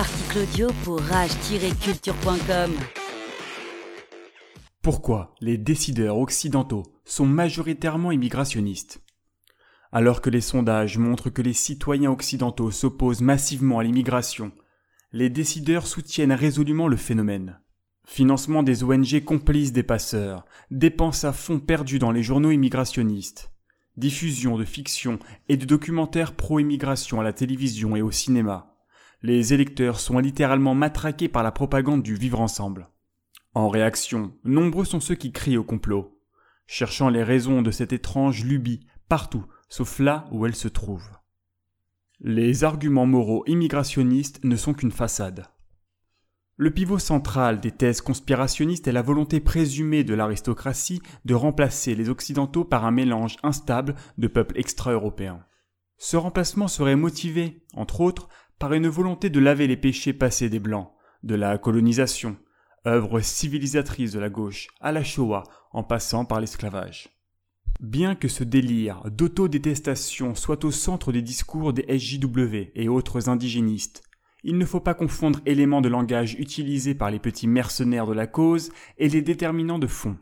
Article audio pour rage-culture.com. Pourquoi les décideurs occidentaux sont majoritairement immigrationnistes? Alors que les sondages montrent que les citoyens occidentaux s'opposent massivement à l'immigration, les décideurs soutiennent résolument le phénomène. Financement des ONG complices des passeurs, dépenses à fonds perdus dans les journaux immigrationnistes, diffusion de fiction et de documentaires pro-immigration à la télévision et au cinéma. Les électeurs sont littéralement matraqués par la propagande du vivre ensemble. En réaction, nombreux sont ceux qui crient au complot, cherchant les raisons de cette étrange lubie partout, sauf là où elle se trouve. Les arguments moraux immigrationnistes ne sont qu'une façade. Le pivot central des thèses conspirationnistes est la volonté présumée de l'aristocratie de remplacer les Occidentaux par un mélange instable de peuples extra-européens. Ce remplacement serait motivé, entre autres, par une volonté de laver les péchés passés des Blancs, de la colonisation, œuvre civilisatrice de la gauche, à la Shoah, en passant par l'esclavage. Bien que ce délire d'autodétestation soit au centre des discours des SJW et autres indigénistes, il ne faut pas confondre éléments de langage utilisés par les petits mercenaires de la cause et les déterminants de fond.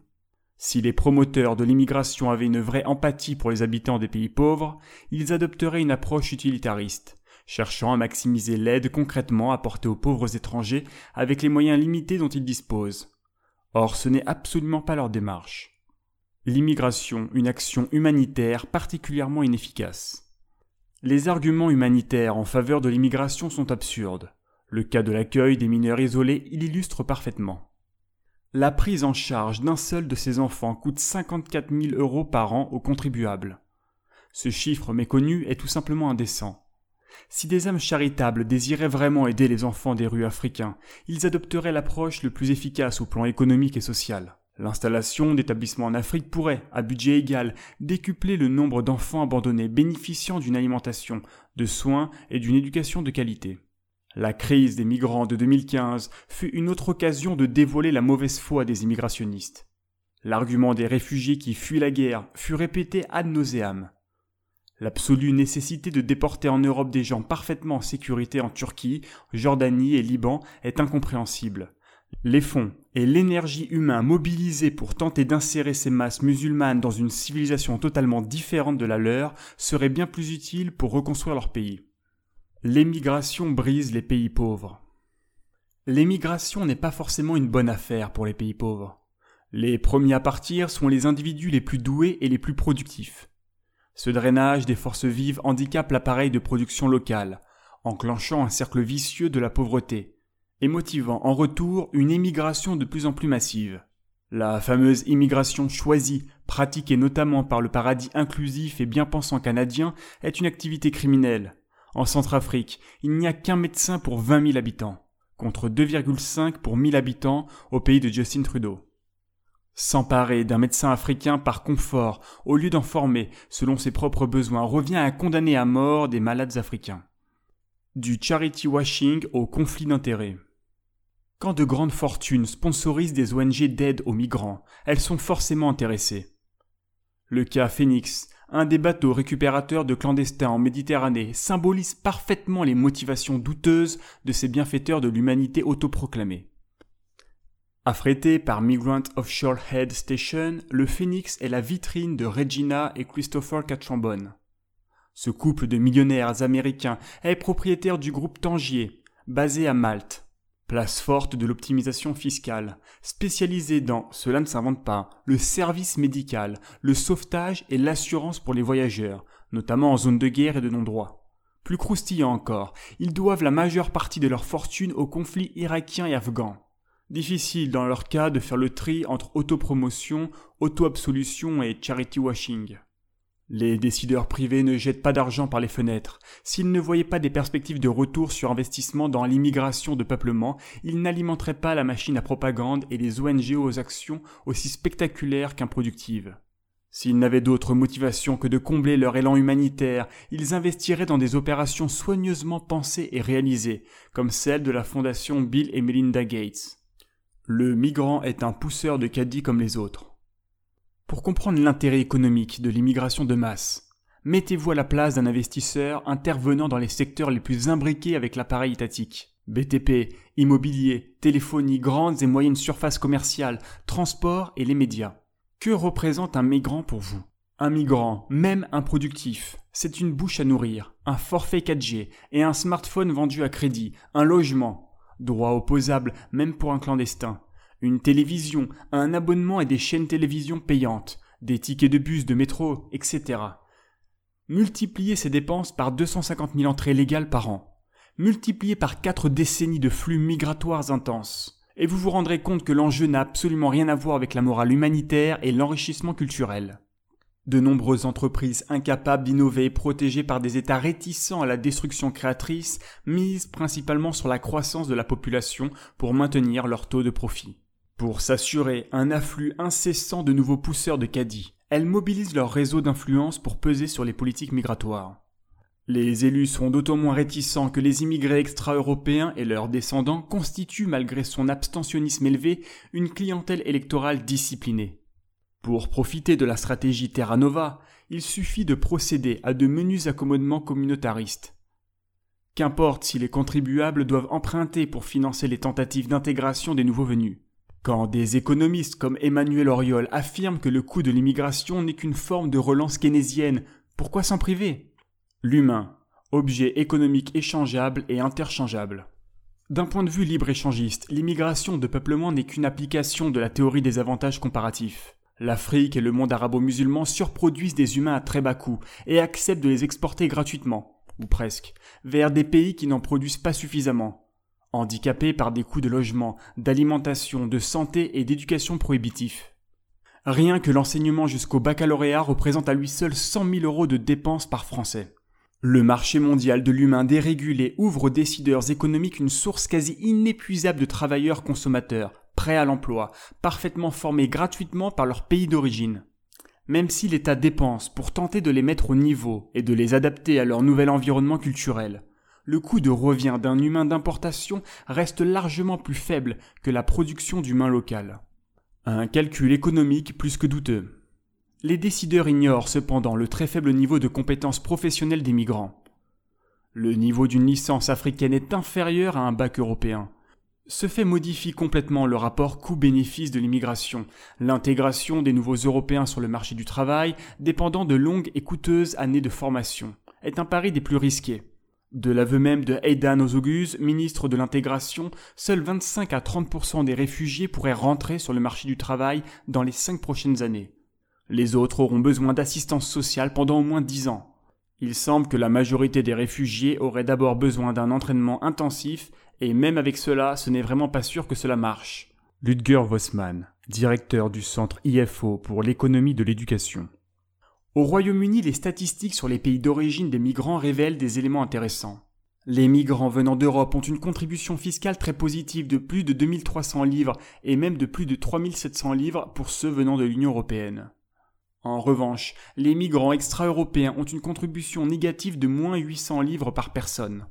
Si les promoteurs de l'immigration avaient une vraie empathie pour les habitants des pays pauvres, ils adopteraient une approche utilitariste, cherchant à maximiser l'aide concrètement apportée aux pauvres étrangers avec les moyens limités dont ils disposent. Or ce n'est absolument pas leur démarche. L'immigration, une action humanitaire particulièrement inefficace. Les arguments humanitaires en faveur de l'immigration sont absurdes. Le cas de l'accueil des mineurs isolés l'illustre parfaitement. La prise en charge d'un seul de ces enfants coûte 54 000 euros par an aux contribuables. Ce chiffre méconnu est tout simplement indécent. Si des âmes charitables désiraient vraiment aider les enfants des rues africains, ils adopteraient l'approche le plus efficace au plan économique et social. L'installation d'établissements en Afrique pourrait, à budget égal, décupler le nombre d'enfants abandonnés bénéficiant d'une alimentation, de soins et d'une éducation de qualité. La crise des migrants de 2015 fut une autre occasion de dévoiler la mauvaise foi des immigrationnistes. L'argument des réfugiés qui fuient la guerre fut répété ad nauseam. L'absolue nécessité de déporter en Europe des gens parfaitement en sécurité en Turquie, Jordanie et Liban est incompréhensible. Les fonds et l'énergie humaine mobilisés pour tenter d'insérer ces masses musulmanes dans une civilisation totalement différente de la leur seraient bien plus utiles pour reconstruire leur pays. L'émigration brise les pays pauvres. L'émigration n'est pas forcément une bonne affaire pour les pays pauvres. Les premiers à partir sont les individus les plus doués et les plus productifs. Ce drainage des forces vives handicape l'appareil de production local, enclenchant un cercle vicieux de la pauvreté, et motivant en retour une émigration de plus en plus massive. La fameuse immigration choisie, pratiquée notamment par le paradis inclusif et bien pensant canadien, est une activité criminelle. En Centrafrique, il n'y a qu'un médecin pour 20 000 habitants, contre 2,5 pour 1000 habitants au pays de Justin Trudeau. S'emparer d'un médecin africain par confort, au lieu d'en former selon ses propres besoins, revient à condamner à mort des malades africains. Du charity washing au conflit d'intérêts. Quand de grandes fortunes sponsorisent des ONG d'aide aux migrants, elles sont forcément intéressées. Le cas Phoenix, un des bateaux récupérateurs de clandestins en Méditerranée, symbolise parfaitement les motivations douteuses de ces bienfaiteurs de l'humanité autoproclamés. Affrété par Migrant Offshore Head Station, le Phoenix est la vitrine de Regina et Christopher Catchambon. Ce couple de millionnaires américains est propriétaire du groupe Tangier, basé à Malte. Place forte de l'optimisation fiscale, spécialisée dans, cela ne s'invente pas, le service médical, le sauvetage et l'assurance pour les voyageurs, notamment en zone de guerre et de non-droit. Plus croustillant encore, ils doivent la majeure partie de leur fortune au conflit irakien et afghan. Difficile dans leur cas de faire le tri entre autopromotion, auto-absolution et charity washing. Les décideurs privés ne jettent pas d'argent par les fenêtres. S'ils ne voyaient pas des perspectives de retour sur investissement dans l'immigration de peuplement, ils n'alimenteraient pas la machine à propagande et les ONG aux actions aussi spectaculaires qu'improductives. S'ils n'avaient d'autre motivation que de combler leur élan humanitaire, ils investiraient dans des opérations soigneusement pensées et réalisées, comme celle de la fondation Bill et Melinda Gates. Le migrant est un pousseur de caddie comme les autres. Pour comprendre l'intérêt économique de l'immigration de masse, mettez-vous à la place d'un investisseur intervenant dans les secteurs les plus imbriqués avec l'appareil étatique. BTP, immobilier, téléphonie, grandes et moyennes surfaces commerciales, transport et les médias. Que représente un migrant pour vous? Un migrant, même improductif, c'est une bouche à nourrir, un forfait 4G et un smartphone vendu à crédit, un logement, droit opposable même pour un clandestin, une télévision, un abonnement et des chaînes télévision payantes, des tickets de bus, de métro, etc. Multipliez ces dépenses par 250 000 entrées légales par an. Multipliez par 4 décennies de flux migratoires intenses. Et vous vous rendrez compte que l'enjeu n'a absolument rien à voir avec la morale humanitaire et l'enrichissement culturel. De nombreuses entreprises incapables d'innover, protégées par des États réticents à la destruction créatrice, misent principalement sur la croissance de la population pour maintenir leur taux de profit. Pour s'assurer un afflux incessant de nouveaux pousseurs de caddie, elles mobilisent leur réseau d'influence pour peser sur les politiques migratoires. Les élus sont d'autant moins réticents que les immigrés extra-européens et leurs descendants constituent, malgré son abstentionnisme élevé, une clientèle électorale disciplinée. Pour profiter de la stratégie Terra Nova, il suffit de procéder à de menus accommodements communautaristes. Qu'importe si les contribuables doivent emprunter pour financer les tentatives d'intégration des nouveaux venus. Quand des économistes comme Emmanuel Auriol affirment que le coût de l'immigration n'est qu'une forme de relance keynésienne, pourquoi s'en priver? L'humain, objet économique échangeable et interchangeable. D'un point de vue libre-échangiste, l'immigration de peuplement n'est qu'une application de la théorie des avantages comparatifs. L'Afrique et le monde arabo-musulman surproduisent des humains à très bas coût et acceptent de les exporter gratuitement, ou presque, vers des pays qui n'en produisent pas suffisamment, handicapés par des coûts de logement, d'alimentation, de santé et d'éducation prohibitifs. Rien que l'enseignement jusqu'au baccalauréat représente à lui seul 100 000 euros de dépenses par Français. Le marché mondial de l'humain dérégulé ouvre aux décideurs économiques une source quasi inépuisable de travailleurs consommateurs, prêts à l'emploi, parfaitement formés gratuitement par leur pays d'origine. Même si l'État dépense pour tenter de les mettre au niveau et de les adapter à leur nouvel environnement culturel, le coût de revient d'un humain d'importation reste largement plus faible que la production d'humains local. Un calcul économique plus que douteux. Les décideurs ignorent cependant le très faible niveau de compétences professionnelles des migrants. Le niveau d'une licence africaine est inférieur à un bac européen. Ce fait modifie complètement le rapport coût-bénéfice de l'immigration, l'intégration des nouveaux Européens sur le marché du travail, dépendant de longues et coûteuses années de formation, est un pari des plus risqués. De l'aveu même de Aidan Ozogus, ministre de l'intégration, seuls 25 à 30% des réfugiés pourraient rentrer sur le marché du travail dans les cinq prochaines années. Les autres auront besoin d'assistance sociale pendant au moins dix ans. Il semble que la majorité des réfugiés auraient d'abord besoin d'un entraînement intensif, et même avec cela, ce n'est vraiment pas sûr que cela marche. Ludger Vossmann, directeur du centre IFO pour l'économie de l'éducation. Au Royaume-Uni, les statistiques sur les pays d'origine des migrants révèlent des éléments intéressants. Les migrants venant d'Europe ont une contribution fiscale très positive de plus de 2300 livres et même de plus de 3700 livres pour ceux venant de l'Union européenne. En revanche, les migrants extra-européens ont une contribution négative de moins 800 livres par personne.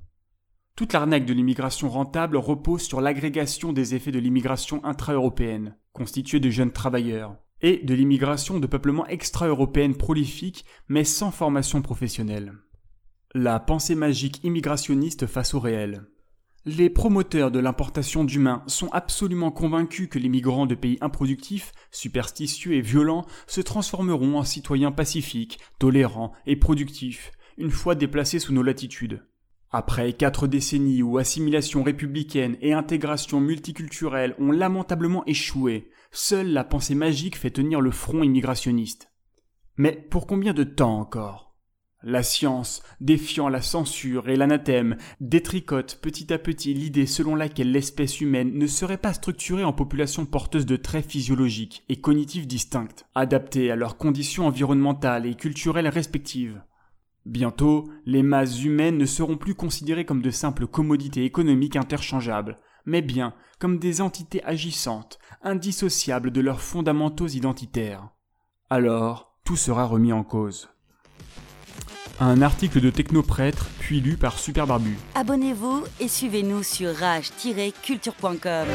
Toute l'arnaque de l'immigration rentable repose sur l'agrégation des effets de l'immigration intra-européenne, constituée de jeunes travailleurs et de l'immigration de peuplement extra-européenne prolifique mais sans formation professionnelle. La pensée magique immigrationniste face au réel. Les promoteurs de l'importation d'humains sont absolument convaincus que les migrants de pays improductifs, superstitieux et violents se transformeront en citoyens pacifiques, tolérants et productifs, une fois déplacés sous nos latitudes. Après quatre décennies où assimilation républicaine et intégration multiculturelle ont lamentablement échoué, seule la pensée magique fait tenir le front immigrationniste. Mais pour combien de temps encore? La science, défiant la censure et l'anathème, détricote petit à petit l'idée selon laquelle l'espèce humaine ne serait pas structurée en populations porteuses de traits physiologiques et cognitifs distincts, adaptés à leurs conditions environnementales et culturelles respectives. Bientôt, les masses humaines ne seront plus considérées comme de simples commodités économiques interchangeables, mais bien comme des entités agissantes, indissociables de leurs fondamentaux identitaires. Alors, tout sera remis en cause. Un article de Technoprêtre, puis lu par Super Barbu. Abonnez-vous et suivez-nous sur rage-culture.com.